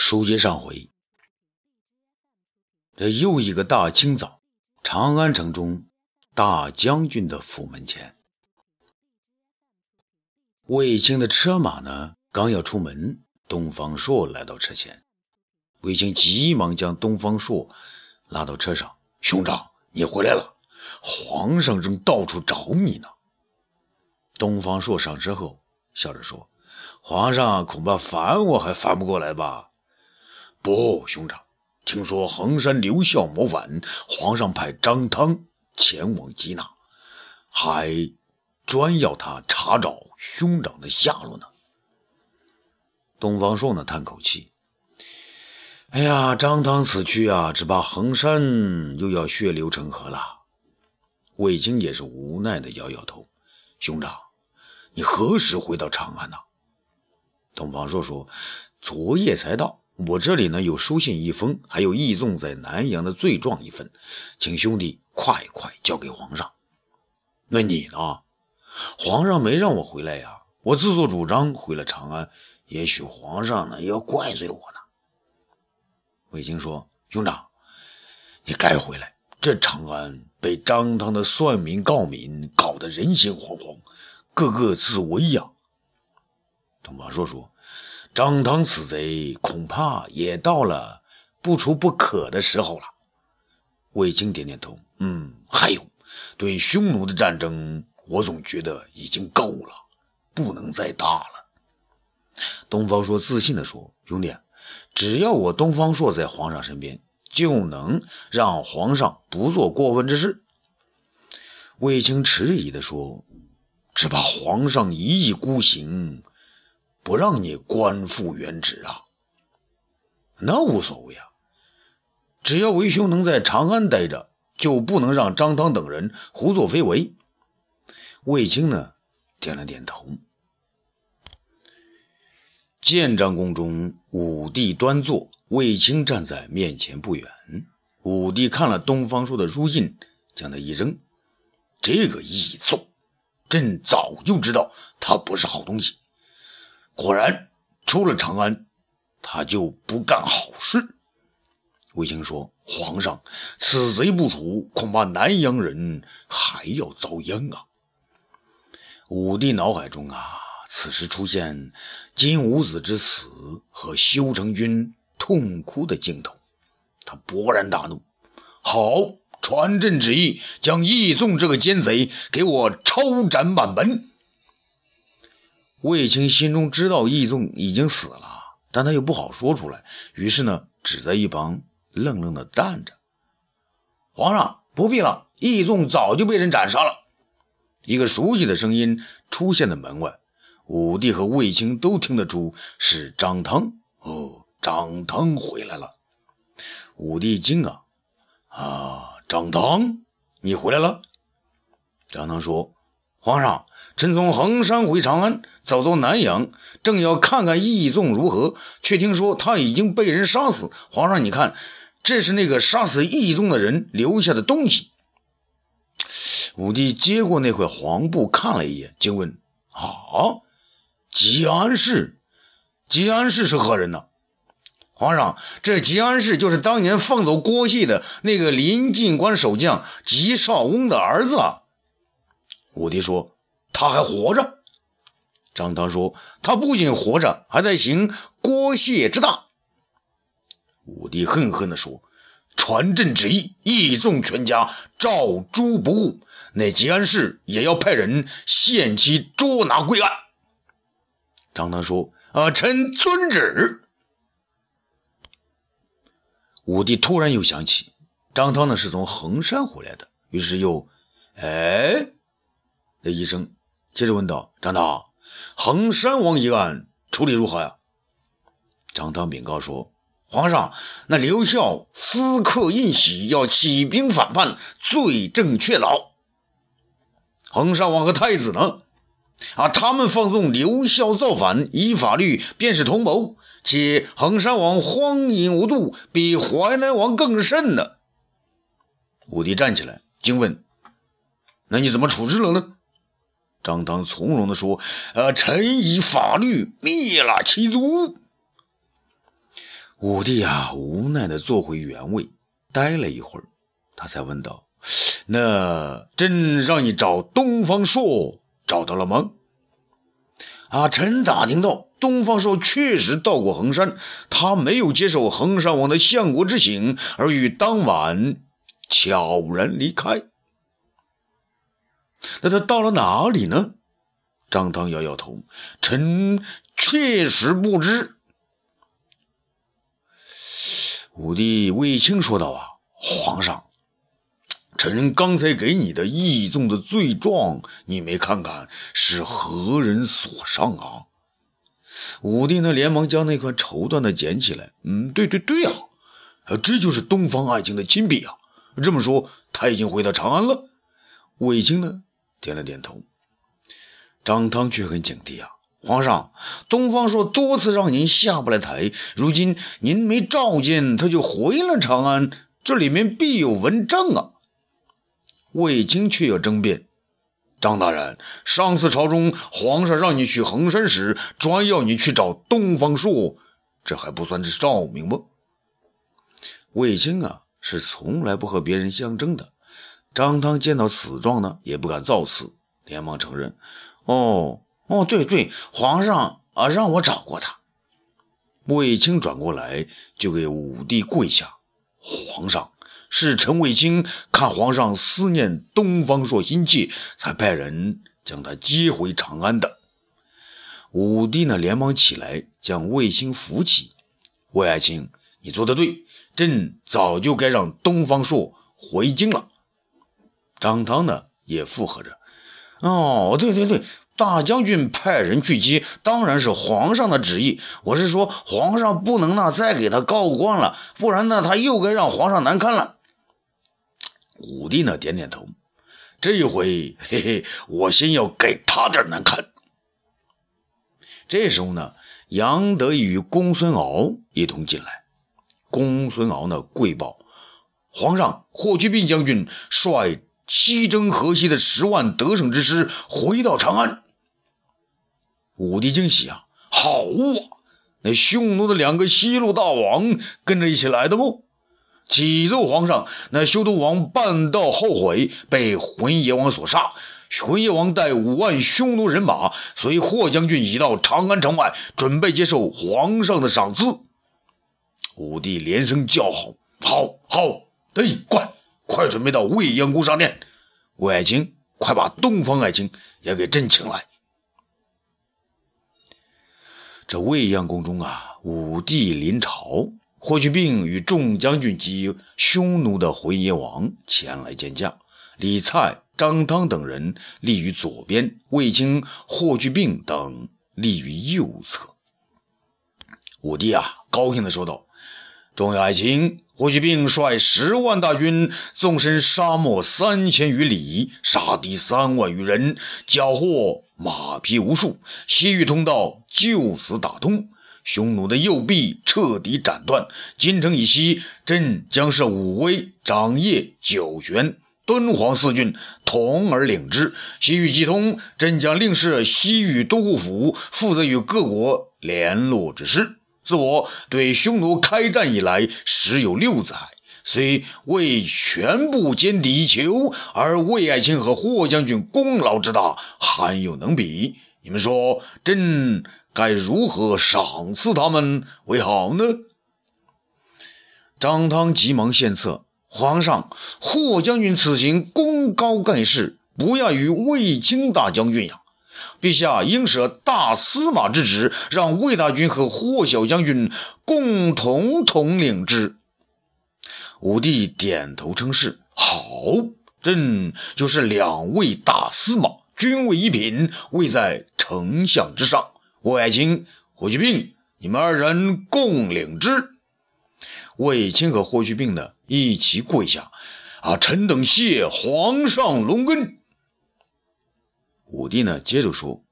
书接上回，这又一个大清早，长安城中大将军的府门前，卫青的车马呢，刚要出门，东方朔来到车前，卫青急忙将东方朔拉到车上：“兄长，你回来了，皇上正到处找你呢。”东方朔上车后笑着说：“皇上恐怕烦我还烦不过来吧？”不，兄长，听说衡山刘孝谋反，皇上派张汤前往缉拿，还专要他查找兄长的下落呢。东方朔呢，叹口气：“哎呀，张汤死去啊，只怕衡山又要血流成河了。”卫青也是无奈的摇摇头：“兄长，你何时回到长安呢？”东方朔说：“昨夜才到。”我这里呢有书信一封，还有义纵在南阳的罪状一份，请兄弟快快交给皇上。那你呢？皇上没让我回来呀，我自作主张回了长安，也许皇上呢要怪罪我呢。卫青说：“兄长，你该回来。这长安被张汤的算民告民搞得人心惶惶，个个自危呀。”东方朔说。张汤此贼恐怕也到了不除不可的时候了。卫青点点头，嗯，还有，对匈奴的战争，我总觉得已经够了，不能再大了。东方朔自信地说：“兄弟，只要我东方朔在皇上身边，就能让皇上不做过问之事。”卫青迟疑地说：“只怕皇上一意孤行。”不让你官复原职啊？那无所谓啊，只要为兄能在长安待着，就不能让张汤等人胡作非为。卫青呢，点了点头。建章宫中，武帝端坐，卫青站在面前不远。武帝看了东方朔的书印，将他一扔：“这个易纵，朕早就知道他不是好东西。”果然，出了长安，他就不干好事。卫青说：“皇上，此贼不除，恐怕南阳人还要遭殃啊！”武帝脑海中啊，此时出现金吾子之死和修成君痛哭的镜头，他勃然大怒：“好，传朕旨意，将义纵这个奸贼给我抄斩满门！”卫青心中知道义纵已经死了，但他又不好说出来，于是呢，只在一旁愣愣的站着。皇上不必了，义纵早就被人斩杀了。一个熟悉的声音出现在门外，武帝和卫青都听得出是张汤。哦，张汤回来了。武帝惊啊啊！张汤，你回来了。张汤说：“皇上。”臣从衡山回长安，走到南阳，正要看看义纵如何，却听说他已经被人杀死。皇上，你看，这是那个杀死义纵的人留下的东西。武帝接过那块黄布，看了一眼，惊问：“啊，吉安氏？吉安氏是何人呢？”皇上，这吉安氏就是当年放走郭谢的那个临晋关守将吉少翁的儿子。啊武帝说。他还活着，张汤说：“他不仅活着，还在行郭谢之大。”武帝恨恨地说：“传朕旨意，义纵全家照诸不误。那吉安氏也要派人限期捉拿归案。”张汤说：“啊，臣遵旨。”武帝突然又想起，张汤呢是从衡山回来的，于是又哎的一声。接着问道：“张汤，衡山王一案处理如何呀？”张汤禀告说：“皇上，那刘孝私刻印玺，要起兵反叛，罪证确凿。衡山王和太子呢？啊，他们放纵刘孝造反，依法律便是同谋。且衡山王荒淫无度，比淮南王更甚呢。”武帝站起来，惊问：“那你怎么处置了呢？”张汤从容地说：“呃，臣以法律灭了其族。”武帝啊，无奈的坐回原位，待了一会儿，他才问道：“那朕让你找东方朔，找到了吗？”啊，臣打听到，东方朔确实到过衡山，他没有接受衡山王的相国之请，而于当晚悄然离开。那他到了哪里呢？张汤摇摇头，臣确实不知。武帝卫青说道：“啊，皇上，臣刚才给你的义纵的罪状，你没看看是何人所上啊？”武帝呢，连忙将那块绸缎的捡起来。嗯，对对对呀，这就是东方爱卿的亲笔啊。这么说，他已经回到长安了。卫青呢，点了点头。张汤却很警惕啊。皇上，东方朔多次让您下不来台，如今您没召见，他就回了长安，这里面必有文章啊！卫青却要争辩：张大人，上次朝中皇上让你去衡山时，专要你去找东方朔，这还不算是照明吗？卫青啊，是从来不和别人相争的。张汤见到此状呢，也不敢造次，连忙承认：哦。哦，对对，皇上啊，让我找过他。卫青转过来就给武帝跪下：“皇上，是陈卫青看皇上思念东方朔心切，才派人将他接回长安的。”武帝呢，连忙起来将卫青扶起：“卫爱卿，你做的对，朕早就该让东方朔回京了。”张汤呢，也附和着：“哦，对对对。”大将军派人去接，当然是皇上的旨意。我是说，皇上不能呢再给他告官了，不然呢他又该让皇上难堪了。武帝呢点点头，这一回，嘿嘿，我先要给他点难堪。这时候呢，杨德与公孙敖一同进来。公孙敖呢跪报皇上，霍去病将军率西征河西的十万得胜之师回到长安。武帝惊喜啊！好啊，那匈奴的两个西路大王跟着一起来的不？启奏皇上，那修都王半道后悔，被浑邪王所杀。浑邪王带五万匈奴人马，随霍将军已到长安城外，准备接受皇上的赏赐。武帝连声叫好：“好，好！得快，快准备到未央宫上殿。魏爱卿，快把东方爱卿也给朕请来。”这未央宫中啊，武帝临朝，霍去病与众将军及匈奴的浑邪王前来见驾。李蔡、张汤等人立于左边，卫青、霍去病等立于右侧。武帝啊，高兴地说道：“众位爱卿，霍去病率十万大军，纵身沙漠三千余里，杀敌三万余人，缴获。”马匹无数，西域通道就此打通，匈奴的右臂彻底斩断。京城以西，朕将设武威、长掖、酒泉、敦煌四郡，统而领之。西域既通，朕将另设西域都护府，负责与各国联络之事。自我对匈奴开战以来，时有六载。虽未全部歼敌一球，而魏爱卿和霍将军功劳之大，罕有能比。你们说，朕该如何赏赐他们为好呢？张汤急忙献策：皇上，霍将军此行功高盖世，不亚于卫青大将军呀。陛下应舍大司马之职，让魏大军和霍小将军共同统领之。武帝点头称是，好，朕就是两位大司马，均位一品，位在丞相之上。卫爱卿、霍去病，你们二人共领之。卫青和霍去病呢，一齐跪下，啊，臣等谢皇上隆恩。武帝呢，接着说：“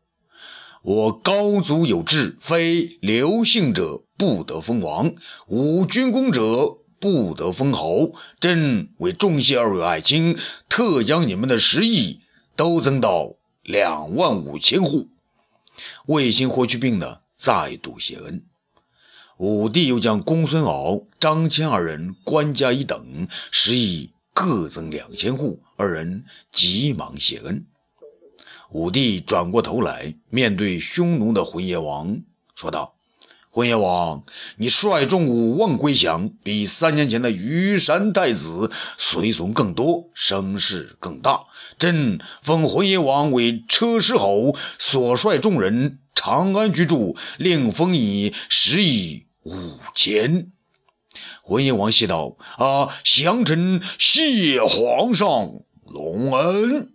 我高祖有志，非刘姓者不得封王，无军功者。”不得封侯，朕为重谢二位爱卿，特将你们的食邑都增到两万五千户。卫青、霍去病呢，再度谢恩。武帝又将公孙敖、张骞二人官加一等，食邑各增两千户。二人急忙谢恩。武帝转过头来，面对匈奴的浑邪王说道：“浑邪王，你率众五万归降，比三年前的虞山太子随从更多，声势更大。朕封浑邪王为车师侯，所率众人长安居住，另封以食邑。”五千，浑邪王谢道：“啊，降臣谢皇上隆恩。”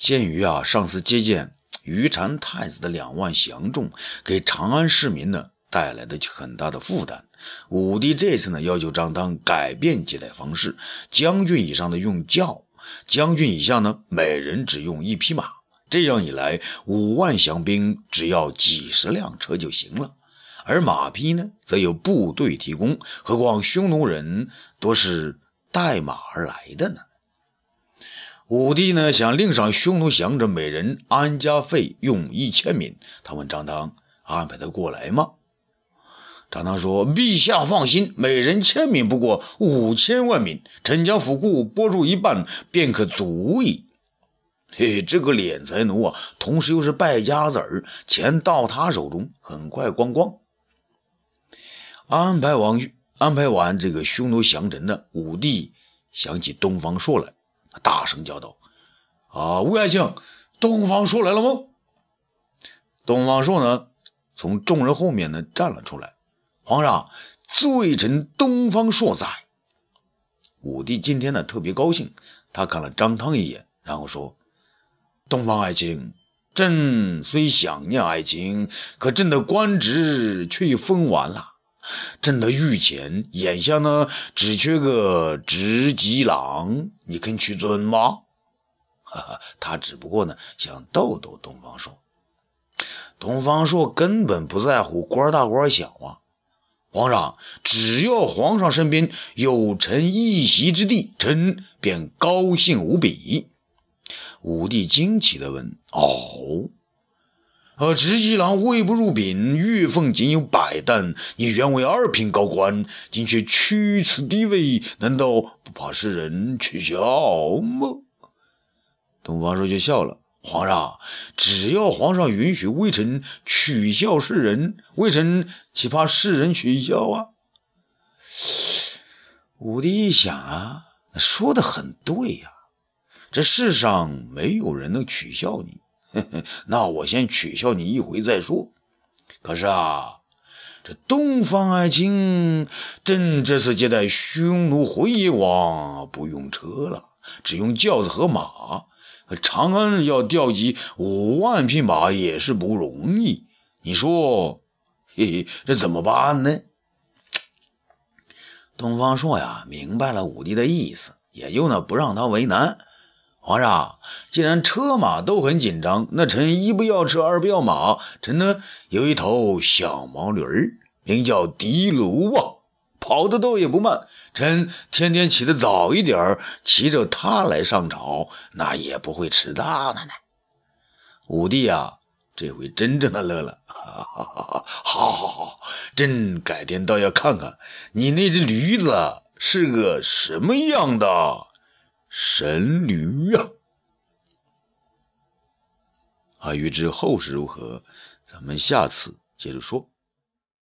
鉴于啊，上次接见于禅太子的两万降众，给长安市民呢带来的很大的负担，武帝这次呢要求张汤改变接待方式，将军以上的用轿，将军以下呢每人只用一匹马。这样一来，五万降兵只要几十辆车就行了，而马匹呢，则由部队提供。何况匈奴人多是带马而来的呢？武帝呢，想令赏匈奴降者每人安家费用一千民。他问张汤：“安排得过来吗？”张汤说：“陛下放心，每人千民不过五千万民，臣将府库拨入一半，便可足矣。”嘿，这个敛财奴啊，同时又是败家子儿，钱到他手中很快光光。安排完安排完这个匈奴降臣呢，武帝想起东方朔来，大声叫道：“啊，吴爱卿，东方朔来了吗？”东方朔呢，从众人后面呢站了出来。皇上，罪臣东方朔在。武帝今天呢特别高兴，他看了张汤一眼，然后说。东方爱卿，朕虽想念爱卿，可朕的官职却已封完了。朕的御前眼下呢，只缺个执戟郎，你肯去尊吗？哈哈，他只不过呢想逗逗东方朔。东方朔根本不在乎官大官小啊！皇上，只要皇上身边有臣一席之地，臣便高兴无比。武帝惊奇地问：“哦，呃，执戟郎位不入禀，月俸仅有百担。你原为二品高官，今却屈此低位，难道不怕世人取笑吗？”东方朔就笑了：“皇上，只要皇上允许微臣取笑世人，微臣岂怕世人取笑啊？” 武帝一想啊，说的很对呀。这世上没有人能取笑你，那我先取笑你一回再说。可是啊，这东方爱卿，朕这次接待匈奴回王不用车了，只用轿子和马。长安要调集五万匹马也是不容易，你说，嘿嘿，这怎么办呢？东方朔呀，明白了武帝的意思，也就呢不让他为难。皇上，既然车马都很紧张，那臣一不要车，二不要马，臣呢有一头小毛驴儿，名叫的卢啊，跑得倒也不慢。臣天天起得早一点儿骑着它来上朝，那也不会迟到的呢。武帝啊，这回真正的乐了，哈哈哈！好，好，好，朕改天倒要看看你那只驴子是个什么样的。神驴呀！啊，欲知后事如何，咱们下次接着说。